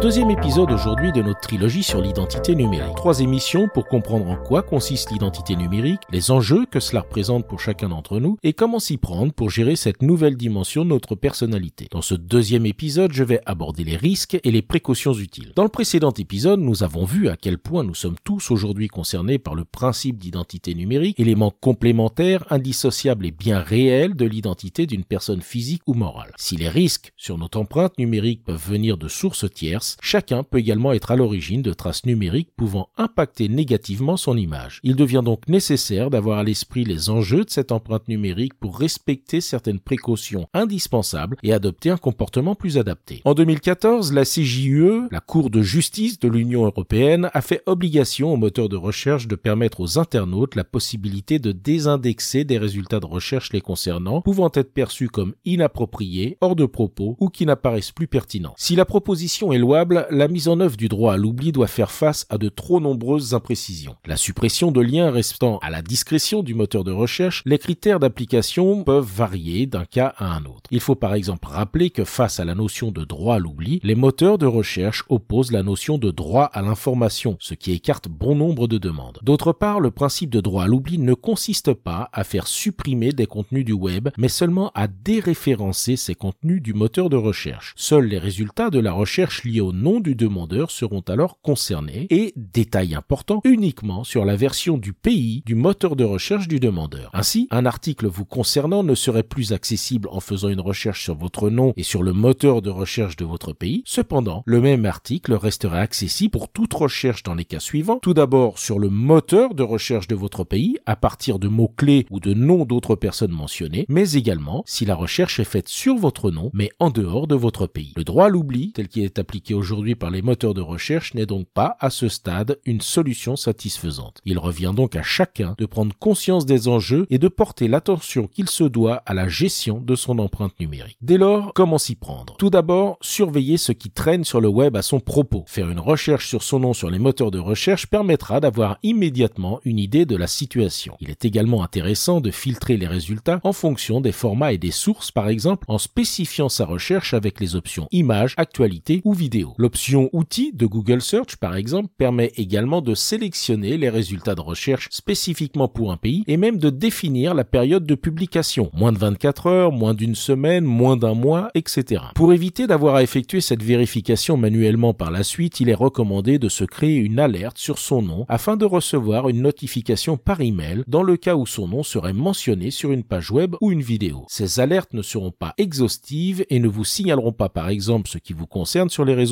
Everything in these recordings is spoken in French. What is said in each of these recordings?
Deuxième épisode aujourd'hui de notre trilogie sur l'identité numérique. Trois émissions pour comprendre en quoi consiste l'identité numérique, les enjeux que cela représente pour chacun d'entre nous et comment s'y prendre pour gérer cette nouvelle dimension de notre personnalité. Dans ce deuxième épisode, je vais aborder les risques et les précautions utiles. Dans le précédent épisode, nous avons vu à quel point nous sommes tous aujourd'hui concernés par le principe d'identité numérique, élément complémentaire, indissociable et bien réel de l'identité d'une personne physique ou morale. Si les risques sur notre empreinte numérique peuvent venir de sources tierces, chacun peut également être à l'origine de traces numériques pouvant impacter négativement son image. Il devient donc nécessaire d'avoir à l'esprit les enjeux de cette empreinte numérique pour respecter certaines précautions indispensables et adopter un comportement plus adapté. En 2014, la CJUE, la Cour de justice de l'Union européenne, a fait obligation aux moteurs de recherche de permettre aux internautes la possibilité de désindexer des résultats de recherche les concernant, pouvant être perçus comme inappropriés, hors de propos ou qui n'apparaissent plus pertinents. Si la proposition est loi la mise en œuvre du droit à l'oubli doit faire face à de trop nombreuses imprécisions. La suppression de liens restant à la discrétion du moteur de recherche, les critères d'application peuvent varier d'un cas à un autre. Il faut par exemple rappeler que face à la notion de droit à l'oubli, les moteurs de recherche opposent la notion de droit à l'information, ce qui écarte bon nombre de demandes. D'autre part, le principe de droit à l'oubli ne consiste pas à faire supprimer des contenus du web, mais seulement à déréférencer ces contenus du moteur de recherche. Seuls les résultats de la recherche liés au nom du demandeur seront alors concernés et, détail important, uniquement sur la version du pays du moteur de recherche du demandeur. Ainsi, un article vous concernant ne serait plus accessible en faisant une recherche sur votre nom et sur le moteur de recherche de votre pays. Cependant, le même article resterait accessible pour toute recherche dans les cas suivants. Tout d'abord sur le moteur de recherche de votre pays à partir de mots-clés ou de noms d'autres personnes mentionnées, mais également si la recherche est faite sur votre nom mais en dehors de votre pays. Le droit à l'oubli, tel qu'il est appliqué aujourd'hui par les moteurs de recherche n'est donc pas, à ce stade, une solution satisfaisante. Il revient donc à chacun de prendre conscience des enjeux et de porter l'attention qu'il se doit à la gestion de son empreinte numérique. Dès lors, comment s'y prendre? Tout d'abord, surveiller ce qui traîne sur le web à son propos. Faire une recherche sur son nom sur les moteurs de recherche permettra d'avoir immédiatement une idée de la situation. Il est également intéressant de filtrer les résultats en fonction des formats et des sources, par exemple en spécifiant sa recherche avec les options images, actualité ou vidéo. L'option outils de Google Search, par exemple, permet également de sélectionner les résultats de recherche spécifiquement pour un pays et même de définir la période de publication. Moins de 24 heures, moins d'une semaine, moins d'un mois, etc. Pour éviter d'avoir à effectuer cette vérification manuellement par la suite, il est recommandé de se créer une alerte sur son nom afin de recevoir une notification par email dans le cas où son nom serait mentionné sur une page web ou une vidéo. Ces alertes ne seront pas exhaustives et ne vous signaleront pas par exemple ce qui vous concerne sur les réseaux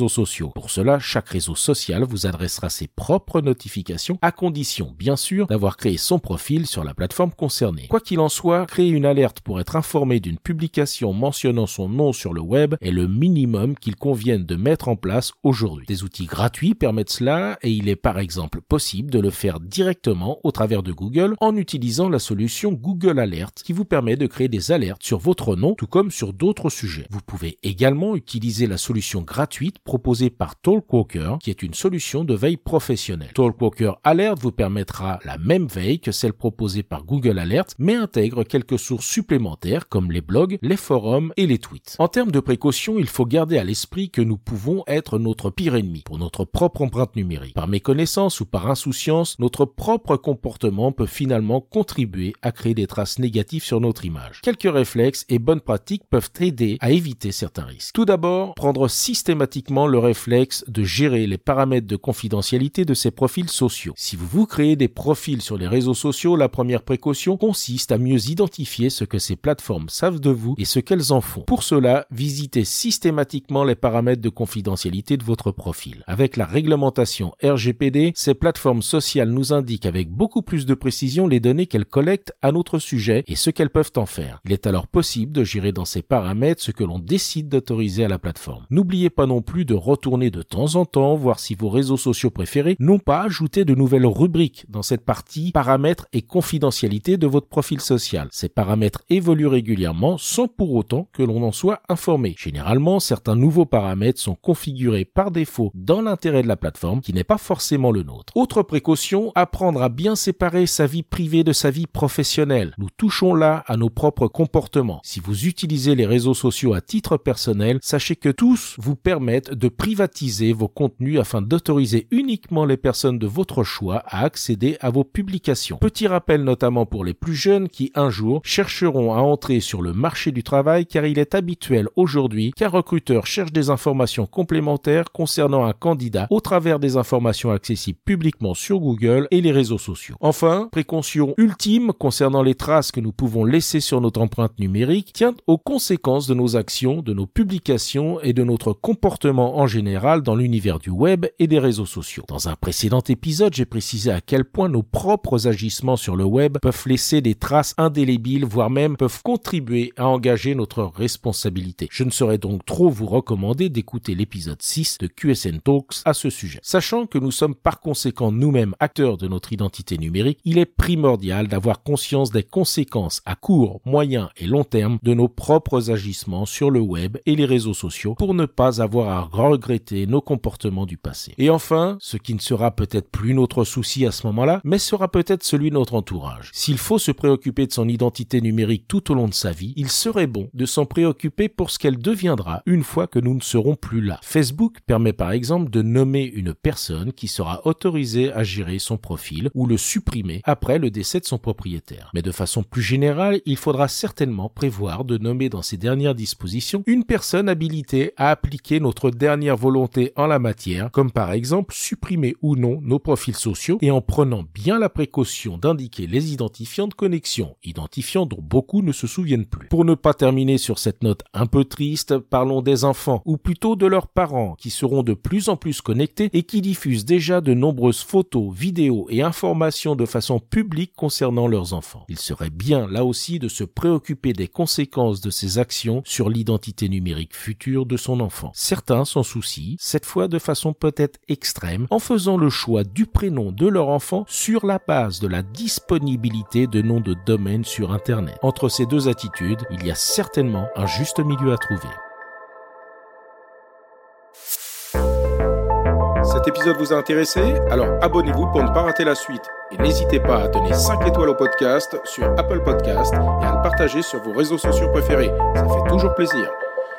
Pour cela, chaque réseau social vous adressera ses propres notifications, à condition, bien sûr, d'avoir créé son profil sur la plateforme concernée. Quoi qu'il en soit, créer une alerte pour être informé d'une publication mentionnant son nom sur le web est le minimum qu'il convienne de mettre en place aujourd'hui. Des outils gratuits permettent cela et il est par exemple possible de le faire directement au travers de Google en utilisant la solution Google Alert qui vous permet de créer des alertes sur votre nom tout comme sur d'autres sujets. Vous pouvez également utiliser la solution gratuite proposé par Talkwalker, qui est une solution de veille professionnelle. Talkwalker Alert vous permettra la même veille que celle proposée par Google Alert, mais intègre quelques sources supplémentaires comme les blogs, les forums et les tweets. En termes de précaution, il faut garder à l'esprit que nous pouvons être notre pire ennemi pour notre propre empreinte numérique. Par méconnaissance ou par insouciance, notre propre comportement peut finalement contribuer à créer des traces négatives sur notre image. Quelques réflexes et bonnes pratiques peuvent aider à éviter certains risques. Tout d'abord, prendre systématiquement le réflexe de gérer les paramètres de confidentialité de ces profils sociaux. Si vous vous créez des profils sur les réseaux sociaux, la première précaution consiste à mieux identifier ce que ces plateformes savent de vous et ce qu'elles en font. Pour cela, visitez systématiquement les paramètres de confidentialité de votre profil. Avec la réglementation RGPD, ces plateformes sociales nous indiquent avec beaucoup plus de précision les données qu'elles collectent à notre sujet et ce qu'elles peuvent en faire. Il est alors possible de gérer dans ces paramètres ce que l'on décide d'autoriser à la plateforme. N'oubliez pas non plus de retourner de temps en temps voir si vos réseaux sociaux préférés n'ont pas ajouté de nouvelles rubriques dans cette partie paramètres et confidentialité de votre profil social. Ces paramètres évoluent régulièrement sans pour autant que l'on en soit informé. Généralement, certains nouveaux paramètres sont configurés par défaut dans l'intérêt de la plateforme qui n'est pas forcément le nôtre. Autre précaution, apprendre à bien séparer sa vie privée de sa vie professionnelle. Nous touchons là à nos propres comportements. Si vous utilisez les réseaux sociaux à titre personnel, sachez que tous vous permettent de privatiser vos contenus afin d'autoriser uniquement les personnes de votre choix à accéder à vos publications. Petit rappel notamment pour les plus jeunes qui un jour chercheront à entrer sur le marché du travail car il est habituel aujourd'hui qu'un recruteur cherche des informations complémentaires concernant un candidat au travers des informations accessibles publiquement sur Google et les réseaux sociaux. Enfin, précaution ultime concernant les traces que nous pouvons laisser sur notre empreinte numérique tient aux conséquences de nos actions, de nos publications et de notre comportement en général dans l'univers du web et des réseaux sociaux. Dans un précédent épisode, j'ai précisé à quel point nos propres agissements sur le web peuvent laisser des traces indélébiles, voire même peuvent contribuer à engager notre responsabilité. Je ne saurais donc trop vous recommander d'écouter l'épisode 6 de QSN Talks à ce sujet. Sachant que nous sommes par conséquent nous-mêmes acteurs de notre identité numérique, il est primordial d'avoir conscience des conséquences à court, moyen et long terme de nos propres agissements sur le web et les réseaux sociaux pour ne pas avoir à regretter nos comportements du passé. Et enfin, ce qui ne sera peut-être plus notre souci à ce moment-là, mais sera peut-être celui de notre entourage. S'il faut se préoccuper de son identité numérique tout au long de sa vie, il serait bon de s'en préoccuper pour ce qu'elle deviendra une fois que nous ne serons plus là. Facebook permet par exemple de nommer une personne qui sera autorisée à gérer son profil ou le supprimer après le décès de son propriétaire. Mais de façon plus générale, il faudra certainement prévoir de nommer dans ces dernières dispositions une personne habilitée à appliquer notre dernière volonté en la matière, comme par exemple supprimer ou non nos profils sociaux et en prenant bien la précaution d'indiquer les identifiants de connexion, identifiants dont beaucoup ne se souviennent plus. Pour ne pas terminer sur cette note un peu triste, parlons des enfants, ou plutôt de leurs parents, qui seront de plus en plus connectés et qui diffusent déjà de nombreuses photos, vidéos et informations de façon publique concernant leurs enfants. Il serait bien là aussi de se préoccuper des conséquences de ces actions sur l'identité numérique future de son enfant. Certains s'en soucient, cette fois de façon peut-être extrême, en faisant le choix du prénom de leur enfant sur la base de la disponibilité de noms de domaine sur Internet. Entre ces deux attitudes, il y a certainement un juste milieu à trouver. Cet épisode vous a intéressé? Alors abonnez-vous pour ne pas rater la suite. Et n'hésitez pas à donner 5 étoiles au podcast sur Apple Podcast et à le partager sur vos réseaux sociaux préférés. Ça fait toujours plaisir.